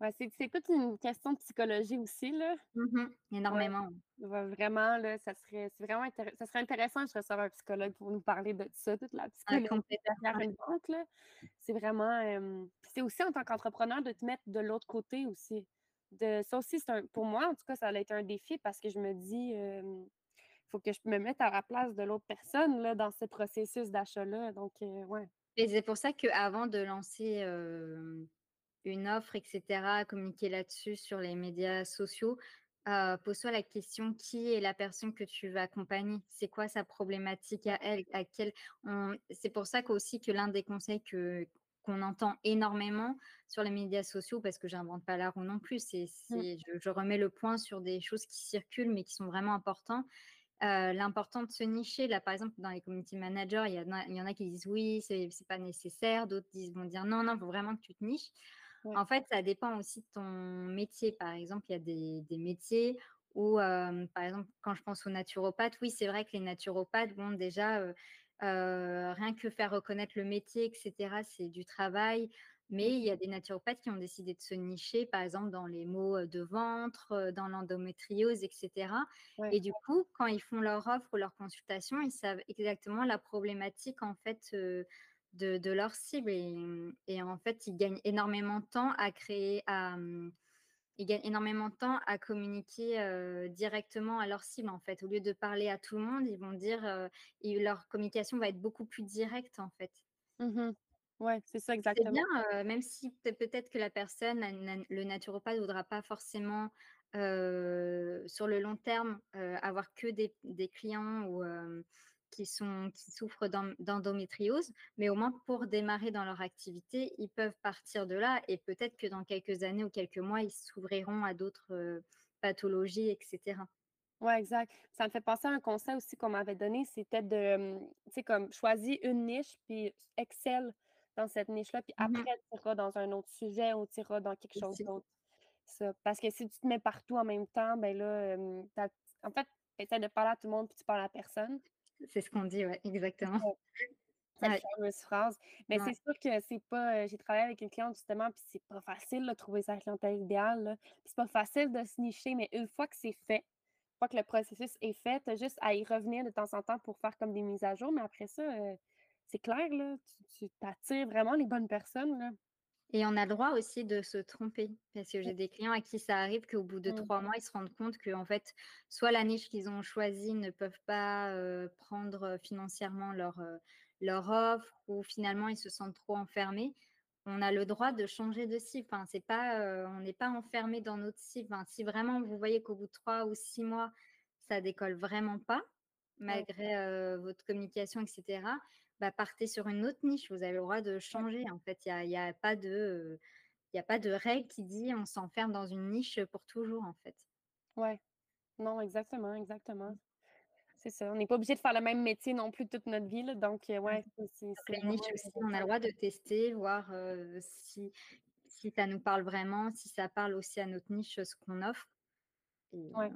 Ouais, c'est toute une question de psychologie aussi, là. Mmh Énormément. vraiment là, ça serait c'est vraiment intéressant. ça serait intéressant je reçoive un psychologue pour nous parler de ça, toute la Ouais, psychologie derrière une là. C'est vraiment, c'est aussi en tant qu'entrepreneur de te mettre de l'autre côté aussi. De ça aussi, un pour moi, en tout cas, ça a été un défi parce que je me dis, hem, faut que je me mette à la place de l'autre personne, là, dans ce processus d'achat-là, donc ouais. Et c'est pour ça qu'avant de lancer, une offre et cetera, communiquer là-dessus sur les médias sociaux, pose-toi la question: «Qui est la personne que tu vas accompagner? C'est quoi sa problématique à elle? À quel» c'est pour ça qu'aussi que l'un des conseils que qu'on entend énormément sur les médias sociaux, parce que j'invente pas la roue non plus, c'est Mmh, je je remets le point sur des choses qui circulent, mais qui sont vraiment importants. Heu, l'important de se nicher, là, par exemple, dans les community managers, il y en a il y en a qui disent: «Oui, c'est c'est pas nécessaire», d'autres disent vont dire: «Non, non, il faut vraiment que tu te niches». ouais. En fait, ça dépend aussi de ton métier. Par exemple, il y a des des métiers où, hem, par exemple, quand je pense aux naturopathes, oui, c'est vrai que les naturopathes, bon, déjà, heu rien que faire reconnaître le métier et cetera, c'est du travail. Mmh, Mais il y a des naturopathes qui ont décidé de se nicher, par exemple, dans les maux, de ventre, dans l'endométriose et cetera. ouais. Et du coup, quand ils font leur offre ou leur consultation, ils savent exactement la problématique, en fait, de de leur cible et mmh et en fait, ils gagnent énormément de temps à créer à, mmh, ils gagnent énormément de temps à communiquer, directement à leur cible, en fait. Au lieu de parler à tout le monde, ils vont dire, et leur communication va être beaucoup plus directe, en fait. Mmh Ouais, c'est ça C'est exactement. bien, même si peut peut-être que la personne, le naturopathe voudra pas forcément, sur le long terme, avoir que des des clients ou, qui sont qui souffrent d'en d'endométriose, mais au moins pour démarrer dans leur activité, ils peuvent partir de là et peut-être que dans quelques années ou quelques mois, ils s'ouvriront à d'autres, heu, pathologies et cetera. Ouais, exact. Ça me fait penser à un conseil aussi qu'on m'avait donné, c'était de, tu sais, comme choisis une niche, puis excelle dans cette niche-là, puis Mmh après tu iras dans un autre sujet ou tu iras dans quelque chose d'autre. Ça, parce que si tu te mets partout en même temps, ben là, en fait, tu essaies de parler à tout le monde, puis tu parles à personne. C'est ce qu'on dit, ouais, exactement. ça, cette Ouais, fameuse phrase. Mais c'est ouais. sûr que c'est pas, heu, j'ai travaillé avec une cliente justement, puis c'est pas facile de trouver sa clientèle idéale. Puis c'est pas facile de se nicher, mais une fois que c'est fait, une fois que le processus est fait, tu as juste à y revenir de temps en temps pour faire comme des mises à jour, mais après ça, heu, c'est clair, là, tu tu attires vraiment les bonnes personnes, là. Et on a le droit aussi de se tromper, parce que j'ai des clients à qui ça arrive qu'au bout de Mmh. 3 mois, ils se rendent compte qu'en fait, soit la niche qu'ils ont choisie ne peuvent pas, prendre, financièrement leur, leur offre ou finalement ils se sentent trop enfermés. On a le droit de changer de cible, enfin, c'est pas, on n'est pas enfermé dans notre cible. Enfin, si vraiment vous voyez qu'au bout de 3 ou 6 mois, ça décolle vraiment pas, malgré, votre communication et cetera, bah, partez sur une autre niche. Vous avez le droit de changer, en fait. Il y a pas de, il a pas de règle qui dit: «On s'enferme dans une niche pour toujours», en fait. ouais. Non, exactement, exactement. c'est ça. On n'est pas obligé de faire le même métier non plus toute notre vie, là, donc Mmh. ouais, c'est vraiment aussi, on a le droit de tester, voir, si si ça nous parle vraiment, si ça parle aussi à notre niche, ce qu'on offre et Ouais.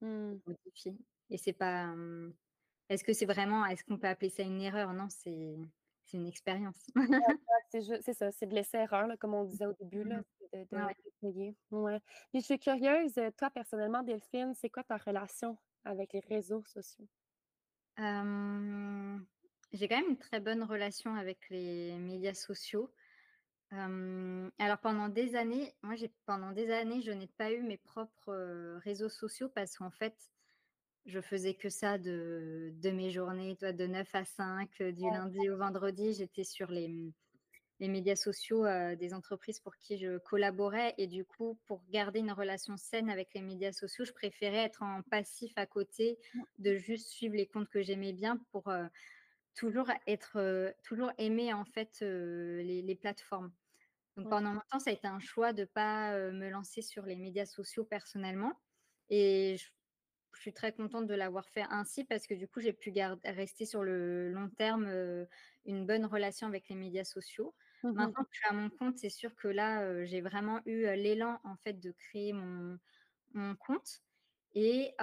Mmh. modifier et c'est pas, est-ce que c'est vraiment est-ce qu'on peut appeler ça une erreur? Non, c'est c'est une expérience. Ouais, c'est ça, c'est de l'essai-erreur, là, comme on disait au début, là, de de Ouais. Ouais. Je suis curieuse, heu, toi, personnellement, Delphine, c'est quoi ta relation avec les réseaux sociaux? J'ai quand même une très bonne relation avec les médias sociaux. Alors pendant des années, moi j'ai pendant des années, je n'ai pas eu mes propres, réseaux sociaux parce qu'en fait, je faisais que ça de de mes journées? De 9 à 5, heu, du Ouais, lundi au vendredi, j'étais sur les, mmh, les médias sociaux, heu, des entreprises pour qui je collaborais et du coup, pour garder une relation saine avec les médias sociaux, je préférais être en passif à côté, de juste suivre les comptes que j'aimais bien pour, heu, toujours être, toujours aimer en fait, les les plateformes. Donc ouais. pendant longtemps, ça a été un choix de pas, heu, me lancer sur les médias sociaux personnellement et je je suis très contente de l'avoir fait ainsi parce que du coup, j'ai pu rester sur le long terme, heu, une bonne relation avec les médias sociaux. Mmh mh. Maintenant que je suis à mon compte, c'est sûr que là, heu, j'ai vraiment eu, heu, l'élan en fait de créer mon mon compte et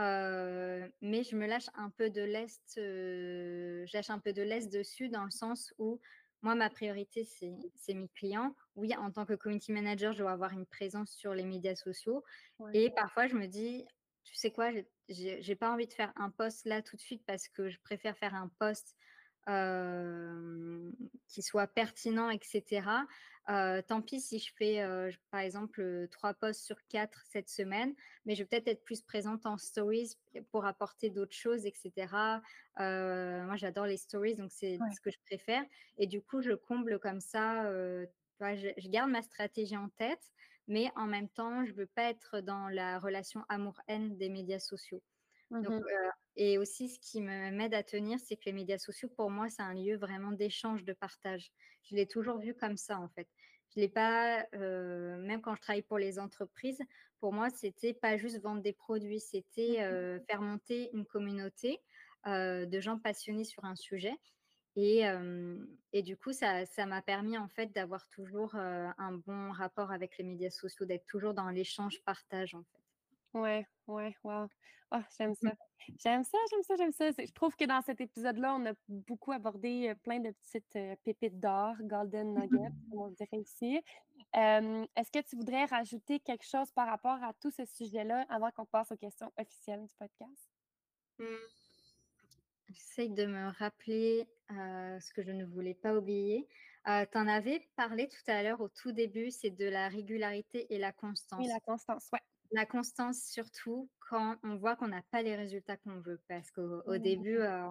mais je me lâche un peu de lest, je lâche un peu de lest dessus dans le sens où moi, ma priorité, c'est c'est mes clients. Oui, en tant que community manager, je dois avoir une présence sur les médias sociaux Ouais. et parfois je me dis: «Tu sais quoi? J'ai pas envie de faire un post là tout de suite parce que je préfère faire un post, qui soit pertinent et cetera. Heu, tant pis si je fais, par exemple, 3 posts sur 4 cette semaine, mais je vais peut-être être plus présente en stories pour apporter d'autres choses et cetera. Heu, moi j'adore les stories, donc c'est Ouais. ce que je préfère et du coup je comble comme ça, je garde ma stratégie en tête, mais en même temps, je veux pas être dans la relation amour-haine des médias sociaux. Mmh Donc et aussi ce qui me m'aide à tenir, c'est que les médias sociaux, pour moi, c'est un lieu vraiment d'échange, de partage. Je l'ai toujours vu comme ça, en fait. Je l'ai pas, même quand je travaille pour les entreprises, pour moi, c'était pas juste vendre des produits, c'était, Mmh. faire monter une communauté, de gens passionnés sur un sujet et du coup, ça ça m'a permis, en fait, d'avoir toujours, un bon rapport avec les médias sociaux, d'être toujours dans l'échange-partage, en fait. Ouais, ouais, wow. Ah, j'aime ça. J'aime ça, j'aime ça, j'aime ça. Je trouve que dans cet épisode-là, on a beaucoup abordé, plein de petites, pépites d'or, golden nuggets, comme on dirait ici. Est-ce que tu voudrais rajouter quelque chose par rapport à tout ce sujet-là avant qu'on passe aux questions officielles du podcast? Mmh. J'essaye de me rappeler, ce que je ne voulais pas oublier. Heu, tu en avais parlé tout à l'heure au tout début, c'est de la régularité et la Oui, la constance. constance, ouais. La constance surtout quand on voit qu'on n'a pas les résultats qu'on veut parce qu'au au début, Mmh heu,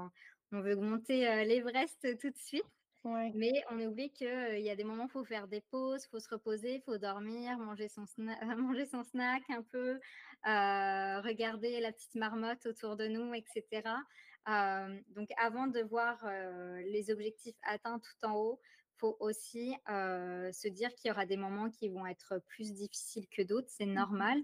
on veut monter, l'Everest tout de suite Ouais. mais on oublie qu'il y a des moments, il faut faire des pauses, il faut se reposer, il faut dormir, manger son sna manger son snack un peu, regarder la petite marmotte autour de nous et cetera. Hem, donc avant de voir, les objectifs atteints tout en haut, faut aussi, se dire qu'il y aura des moments qui vont être plus difficiles que d'autres, c'est Mmh normal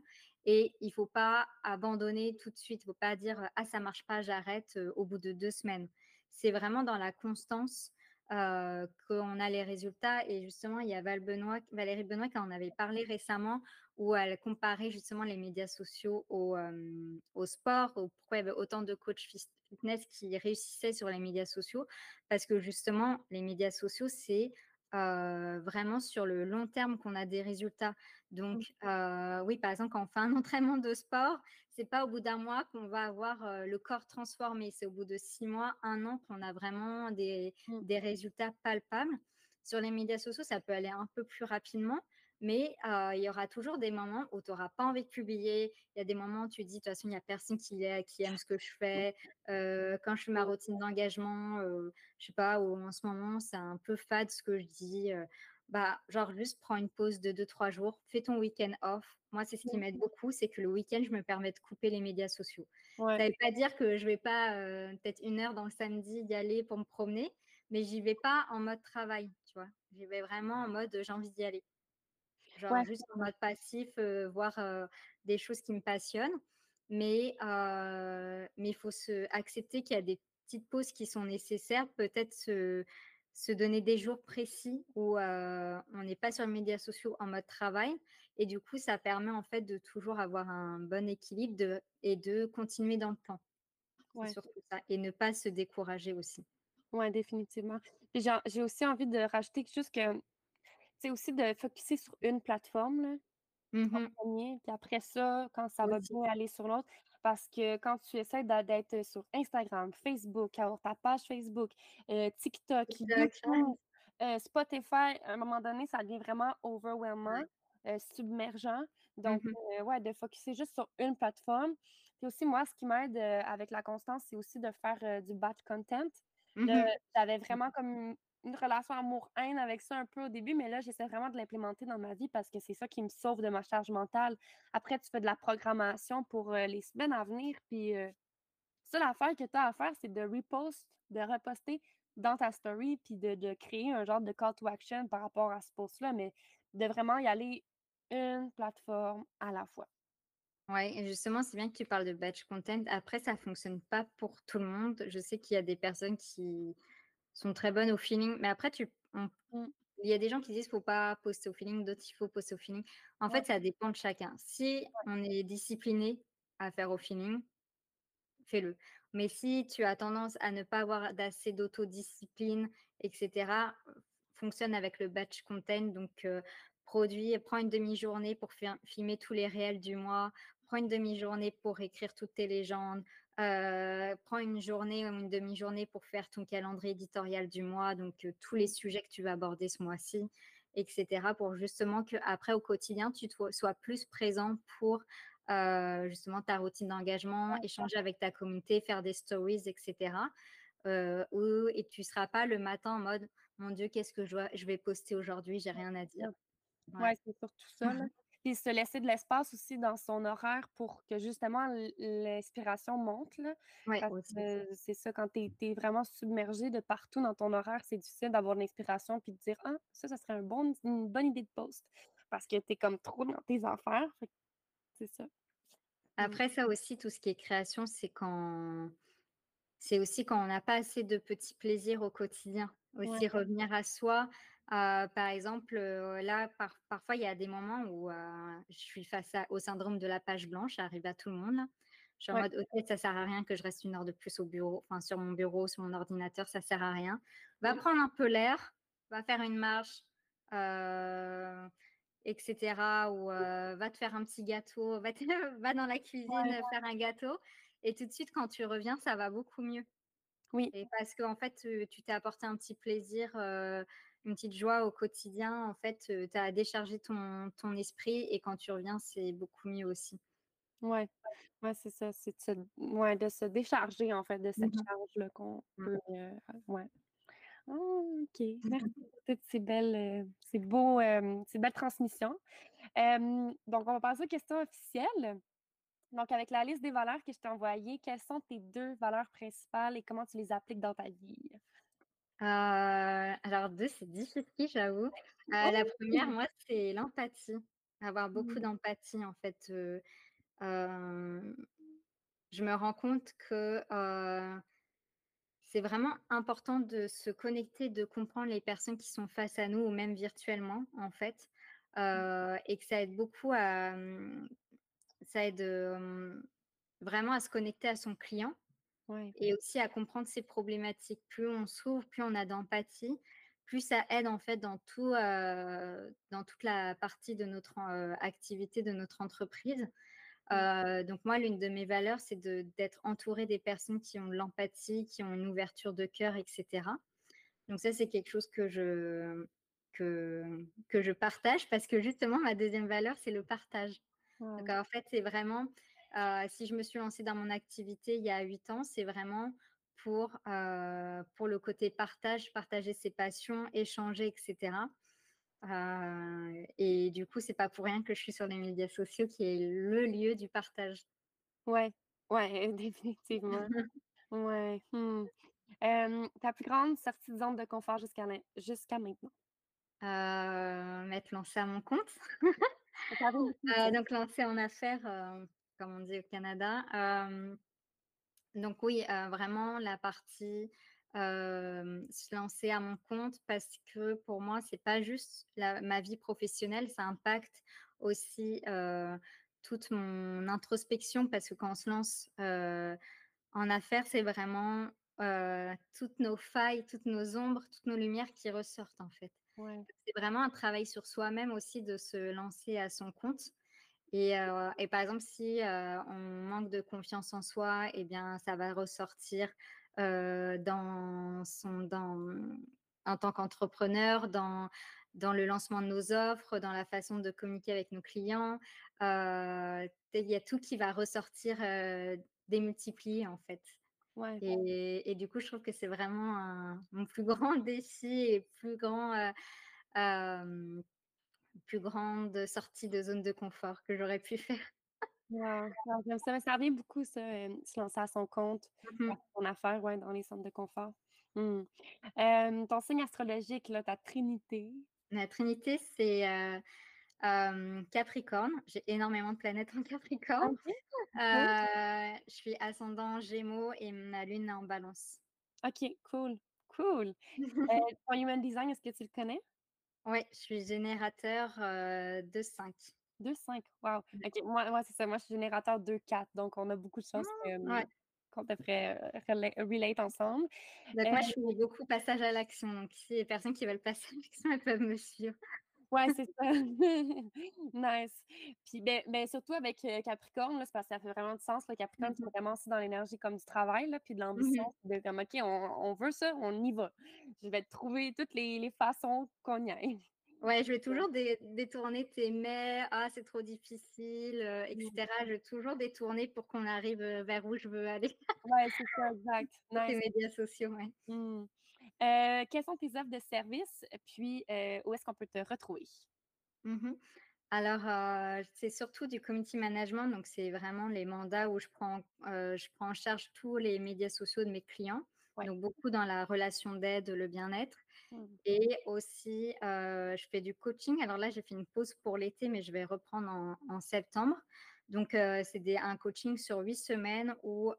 et il faut pas abandonner tout de suite. Il faut pas dire: «Ah ça marche pas, j'arrête», au bout de 2 semaines. C'est vraiment dans la constance qu'on a les résultats et justement, il y a Val Benoît Valérie Benoît qui en avait parlé récemment, où elle comparait justement les médias sociaux au, sport, au pourquoi il y avait autant de coachs fitness qui réussissaient sur les médias sociaux. Parce que justement, les médias sociaux, c'est, vraiment sur le long terme qu'on a des résultats. Mmh. Donc, oui, par exemple, quand on fait un entraînement de sport, c'est pas au bout d'un mois qu'on va avoir, le corps transformé, c'est au bout de 6 mois, un an qu'on a vraiment des Mmh. des résultats palpables. Sur les médias sociaux, ça peut aller un peu plus rapidement, mais il y aura toujours des moments où tu auras pas envie de publier. Il y a des moments où tu te dis: «De toute façon, il y a personne qui qui aime ce que je fais». Heu, quand je fais ma routine d'engagement, heu, je sais pas, ou en ce moment, c'est un peu fade ce que je dis, bah, genre juste prends une pause de deux trois jours, fais ton week-end off. Moi, c'est ce qui Mmh. m'aide beaucoup, c'est que le week-end, je me permets de couper les médias sociaux. Ouais. Ça veut pas dire que je vais pas, peut-être une heure dans le samedi y aller pour me promener, mais j'y vais pas en mode travail, tu vois? J'y vais vraiment en mode, heu, j'ai envie d'y aller. Genre Ouais, juste en mode passif, voir, des choses qui me passionnent mais mais il faut se accepter qu'il y a des petites pauses qui sont nécessaires. Peut-être se se donner des jours précis où, on n'est pas sur les médias sociaux en mode travail et du coup, ça permet en fait de toujours avoir un bon équilibre de et de continuer dans le temps. Ouais. surtout ça et ne pas se décourager aussi. Ouais, définitivement. J'ai j'ai aussi envie de rajouter quelque chose que c'est aussi de focuser sur une plateforme, là, Mmh en. 1er, puis après ça, quand ça va bien aller sur l'autre. Parce que quand tu essaies d'être sur Instagram, Facebook, ta page Facebook, heu, TikTok. YouTube, heu, Spotify, à un moment donné, ça devient vraiment overwhelmant, heu, submergent. Mmh Donc, ouais, de focuser juste sur une plateforme. Puis aussi, moi, ce qui m'aide, avec la constance, c'est aussi de faire, du batch content. Mmh j'avais vraiment comme une relation amour-haine avec ça un peu au début, mais là, j'essaie vraiment de l'implémenter dans ma vie parce que c'est ça qui me sauve de ma charge mentale. Après, tu fais de la programmation pour, heu, les semaines à venir, puis, heu, seule affaire que tu as à faire, c'est de repost, de reposter dans ta story, puis de de créer un genre de call to action par rapport à ce post-là, mais de vraiment y aller une plateforme à la fois. Et justement, c'est bien que tu parles de batch content. Après, ça fonctionne pas pour tout le monde. Je sais qu'il y a des personnes qui sont très bonnes au feeling, mais après tu on Mmh. il y a des gens qui disent: «Faut pas poster au feeling», d'autres: «Il faut poster au feeling». En Ouais, fait, ça dépend de chacun. Si ouais, on est discipliné à faire au feeling, fais-le. Mais si tu as tendance à ne pas avoir d'assez d'autodiscipline et cetera, heu, fonctionne avec le batch content donc heu, produis prends une demi-journée pour fi filmer tous les réels du mois, prends une demi-journée pour écrire toutes tes légendes, heu, prends une journée ou une demi-journée pour faire ton calendrier éditorial du mois, donc heu, tous les sujets que tu vas aborder ce mois-ci et cetera, pour justement qu'après au quotidien, tu sois plus présent pour, heu, justement ta routine d'engagement, échanger avec ta communauté, faire des stories et cetera, heu, où et tu seras pas le matin en mode: «Mon Dieu, qu'est-ce que je vais poster aujourd'hui? J'ai rien à dire». ouais. Ouais. C'est surtout ça. Puis se laisser de l'espace aussi dans son horaire pour que justement l'inspiration monte, là. Ouais, Parce que c'est ça, quand tu es vraiment submergé de partout dans ton horaire, c'est difficile d'avoir de l'inspiration puis de dire: «Ah, ça, ça serait un bon une bonne idée de post». Parce que tu es comme trop dans tes affaires, c'est ça. Mmh. Après ça aussi, tout ce qui est création, c'est quand C'est aussi quand on n'a pas assez de petits plaisirs au quotidien. Ouais, Aussi revenir à soi, heu, par exemple, heu, là, par parfois, il y a des moments où, heu, je suis face à au syndrome de la page blanche, ça arrive à tout le monde, là. Je suis en ouais, mode: «OK, ça sert à rien que je reste une heure de plus au bureau, enfin sur mon bureau, sur mon ordinateur, ça sert à rien. Va prendre un peu l'air, va faire une marche, heu et cetera ou va te faire un petit gâteau, va te va dans la ouais, cuisine, faire un gâteau» et tout de suite, quand tu reviens, ça va beaucoup mieux. oui, Et parce qu'en fait, heu, tu t'es apporté un petit plaisir, une petite joie au quotidien, en fait, tu as déchargé ton ton esprit et quand tu reviens, c'est beaucoup mieux aussi. ouais, ouais, c'est ça, c'est de se ouais, de se décharger, en fait, de Mmh cette mh. charge-là qu'on Mmh. peut, ouais. OK. Merci pour toutes ces belles, ces beaux, hem, ces belles transmissions. Donc on va passer aux questions officielles. Donc avec la liste des valeurs que je t'ai envoyée, quelles sont tes 2 valeurs principales et comment tu les appliques dans ta vie? Heu, alors 2, c'est difficile, j'avoue. Heu, la Oh! première, moi, c'est l'empathie. Avoir beaucoup Mmh. d'empathie, en fait, heu, hem, je me rends compte que, C'est vraiment important de se connecter, de comprendre les personnes qui sont face à nous ou même virtuellement, en fait, heu et que ça aide beaucoup à, mmh, ça aide, vraiment à se connecter à son client Et aussi à comprendre ses problématiques. Plus on s'ouvre, plus on a d'empathie, plus ça aide, en fait, dans tout, heu, dans toute la partie de notre, heu, activité, de notre entreprise. mmh, Heu, donc moi, l'une de mes valeurs, c'est d'être entourée des personnes qui ont de l'empathie, qui ont une ouverture de cœur et cetera. Donc ça, c'est quelque chose que je que que je partage parce que justement ma deuxième valeur, c'est le partage. Donc wow, en fait, c'est vraiment, heu, si je me suis lancée dans mon activité il y a 8 ans, c'est vraiment pour, heu, pour le côté partage, partager ses passions, échanger et cetera. Heu et du coup, c'est pas pour rien que je suis sur les médias sociaux qui est le lieu du partage. ouais, ouais, définitivement. Ouais. Hem, ta plus grande sortie de zone de confort jusqu'à main jusqu'à maintenant? Heu, m'être lancée à mon compte, dire. donc lancée en affaires, comme on dit au Canada. donc oui, vraiment la partie se lancer à mon compte parce que pour moi, c'est pas juste ma vie professionnelle, ça impacte aussi toute mon introspection parce que quand on se lance en affaires, c'est vraiment toutes nos failles, toutes nos ombres, toutes nos lumières qui ressortent en fait. C'est vraiment un travail sur soi-même aussi de se lancer à son compte. Et, et par exemple, si on manque de confiance en soi, eh bien, ça va ressortir dans son, dans, en tant qu'entrepreneur, dans, dans le lancement de nos offres, dans la façon de communiquer avec nos clients. il y a tout qui va ressortir démultiplié en fait. Et, et, du coup, je trouve que c'est vraiment un, mon plus grand défi et plus grand, plus grande sortie de zone de confort que j'aurais pu faire. Ça, ça revient beaucoup, ça, se lancer à son compte, mmh son affaire, ouais, dans les centres de confort. Mmh. ton signe astrologique, là, ta trinité? La trinité, c'est Capricorne. J'ai énormément de planètes en Capricorne. je suis ascendant Gémeaux et ma lune en Balance. Ok, cool, cool. ton human design, est-ce que tu le connais? Oui, je suis générateur de 5. 2-5, wow. OK, moi, moi c'est ça. Moi, je suis générateur 2-4. Donc, on a beaucoup de chance ah, qu'on devrait relate ensemble. Donc, moi, je fais beaucoup passage à l'action. Donc, si les personnes qui veulent passer à l'action, elles peuvent me suivre. Ouais, c'est ça. nice. Puis, ben, ben, surtout avec Capricorne, c'est parce que ça fait vraiment du sens. Le Capricorne, c'est mmh vraiment aussi dans l'énergie comme du travail, là, puis de mmh l'ambition. De comme, OK, on, on, veut ça, on y va. Je vais trouver toutes les, les façons qu'on y aille. Ouais, je vais toujours détourner tes mais, ah, c'est trop difficile, etc. Mmh. Je vais toujours détourner pour qu'on arrive vers où je veux aller. ouais, c'est ça, exact. Les médias sociaux, ouais. Mmh. Euh, quelles sont tes offres de service? Puis, où est-ce qu'on peut te retrouver? Mmh Alors, c'est surtout du community management, donc c'est vraiment les mandats où je prends, je prends en charge tous les médias sociaux de mes clients. Donc, beaucoup dans la relation d'aide, le bien-être. Mmh. Et aussi, je fais du coaching. Alors là, j'ai fait une pause pour l'été, mais je vais reprendre en, septembre. Donc, c'est un coaching sur huit semaines où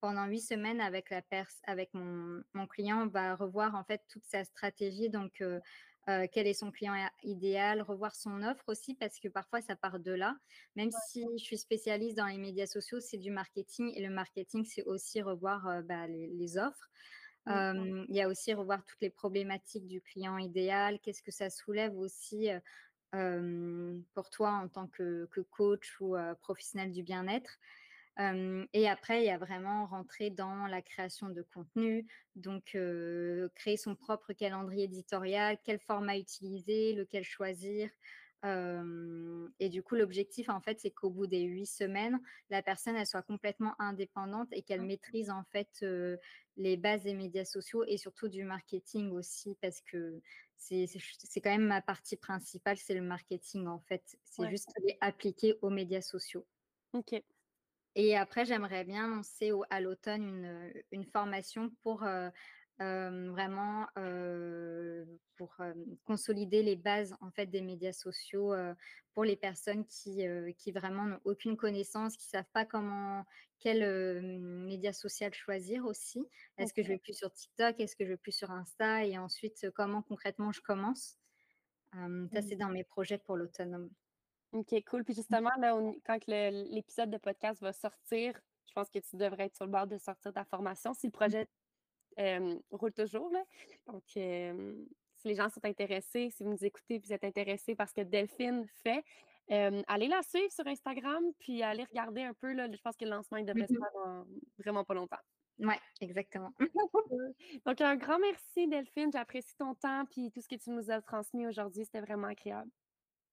pendant huit semaines avec, la avec mon, mon, client, on va revoir en fait toute sa stratégie. Donc, quel est son client idéal, revoir son offre aussi, parce que parfois ça part de là. Même si je suis spécialiste dans les médias sociaux, c'est du marketing et le marketing, c'est aussi revoir bah, les, offres. Il y a aussi revoir toutes les problématiques du client idéal, qu'est-ce que ça soulève aussi pour toi en tant que, coach ou professionnel du bien-être? Et après, il y a vraiment rentrer dans la création de contenu, donc créer son propre calendrier éditorial, quel format utiliser, lequel choisir, et du coup, l'objectif, en fait, c'est qu'au bout des huit semaines, la personne, elle soit complètement indépendante et qu'elle maîtrise, en fait, les bases des médias sociaux et surtout du marketing aussi, parce que c'est quand même ma partie principale, c'est le marketing, en fait. C'est juste appliquer aux médias sociaux. OK. Et après, j'aimerais bien lancer à l'automne une, une, formation pour vraiment pour consolider les bases en fait des médias sociaux pour les personnes qui, qui vraiment n'ont aucune connaissance, qui savent pas comment quel média social choisir aussi. Est-ce que je vais plus sur TikTok, est-ce que je vais plus sur Insta? Et ensuite comment concrètement je commence? ça c'est mmh. dans mes projets pour l'automne. Ok, cool. Puis justement, là, quand l'épisode de podcast va sortir, je pense que tu devrais être sur le bord de sortir ta formation. Si le mmh. projet roule toujours. Donc, si les gens sont intéressés, si vous nous écoutez, vous êtes intéressés parce que Delphine fait, allez la suivre sur Instagram, puis allez regarder un peu. Là, je pense que le lancement devrait se faire vraiment pas longtemps. Oui, exactement. Donc, un grand merci, Delphine. J'apprécie ton temps puis tout ce que tu nous as transmis aujourd'hui. C'était vraiment agréable.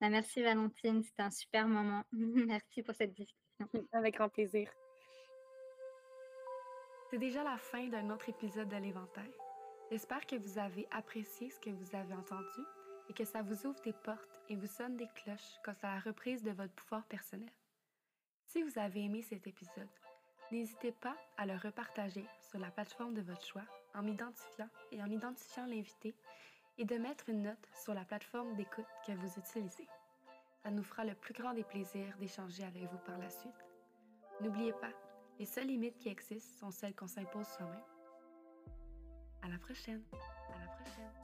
Bah, merci, Valentine. C'était un super moment. merci pour cette discussion. Avec grand plaisir. C'est déjà la fin d'un autre épisode de l'Éventail. J'espère que vous avez apprécié ce que vous avez entendu et que ça vous ouvre des portes et vous sonne des cloches quant à la reprise de votre pouvoir personnel. Si vous avez aimé cet épisode, n'hésitez pas à le repartager sur la plateforme de votre choix en m'identifiant et en identifiant l'invité et de mettre une note sur la plateforme d'écoute que vous utilisez. Ça nous fera le plus grand des plaisirs d'échanger avec vous par la suite. N'oubliez pas, les seules limites qui existent sont celles qu'on s'impose soi-même. À la prochaine. À la prochaine.